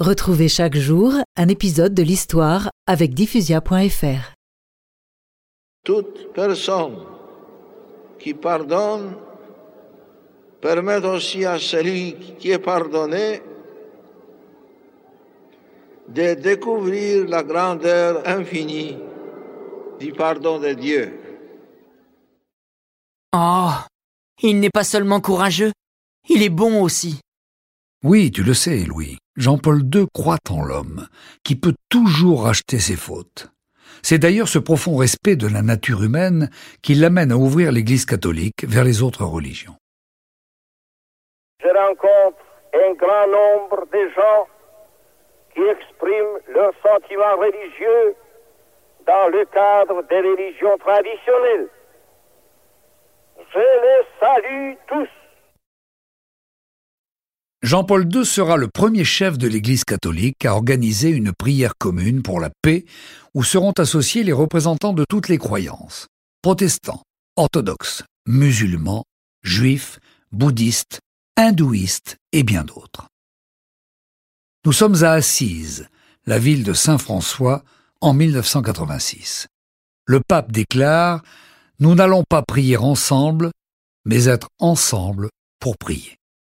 Retrouvez chaque jour un épisode de l'histoire avec diffusia.fr. Toute personne qui pardonne permet aussi à celui qui est pardonné de découvrir la grandeur infinie du pardon de Dieu. Oh, il n'est pas seulement courageux, il est bon aussi. Oui, tu le sais, Louis. Jean-Paul II croit en l'homme, qui peut toujours racheter ses fautes. C'est d'ailleurs ce profond respect de la nature humaine qui l'amène à ouvrir l'Église catholique vers les autres religions. Je rencontre un grand nombre de gens qui expriment leurs sentiments religieux dans le cadre des religions traditionnelles. Je les salue tous. Jean-Paul II sera le premier chef de l'Église catholique à organiser une prière commune pour la paix où seront associés les représentants de toutes les croyances, protestants, orthodoxes, musulmans, juifs, bouddhistes, hindouistes et bien d'autres. Nous sommes à Assise, la ville de Saint-François, en 1986. Le pape déclare Nous n'allons pas prier ensemble, mais être ensemble pour prier.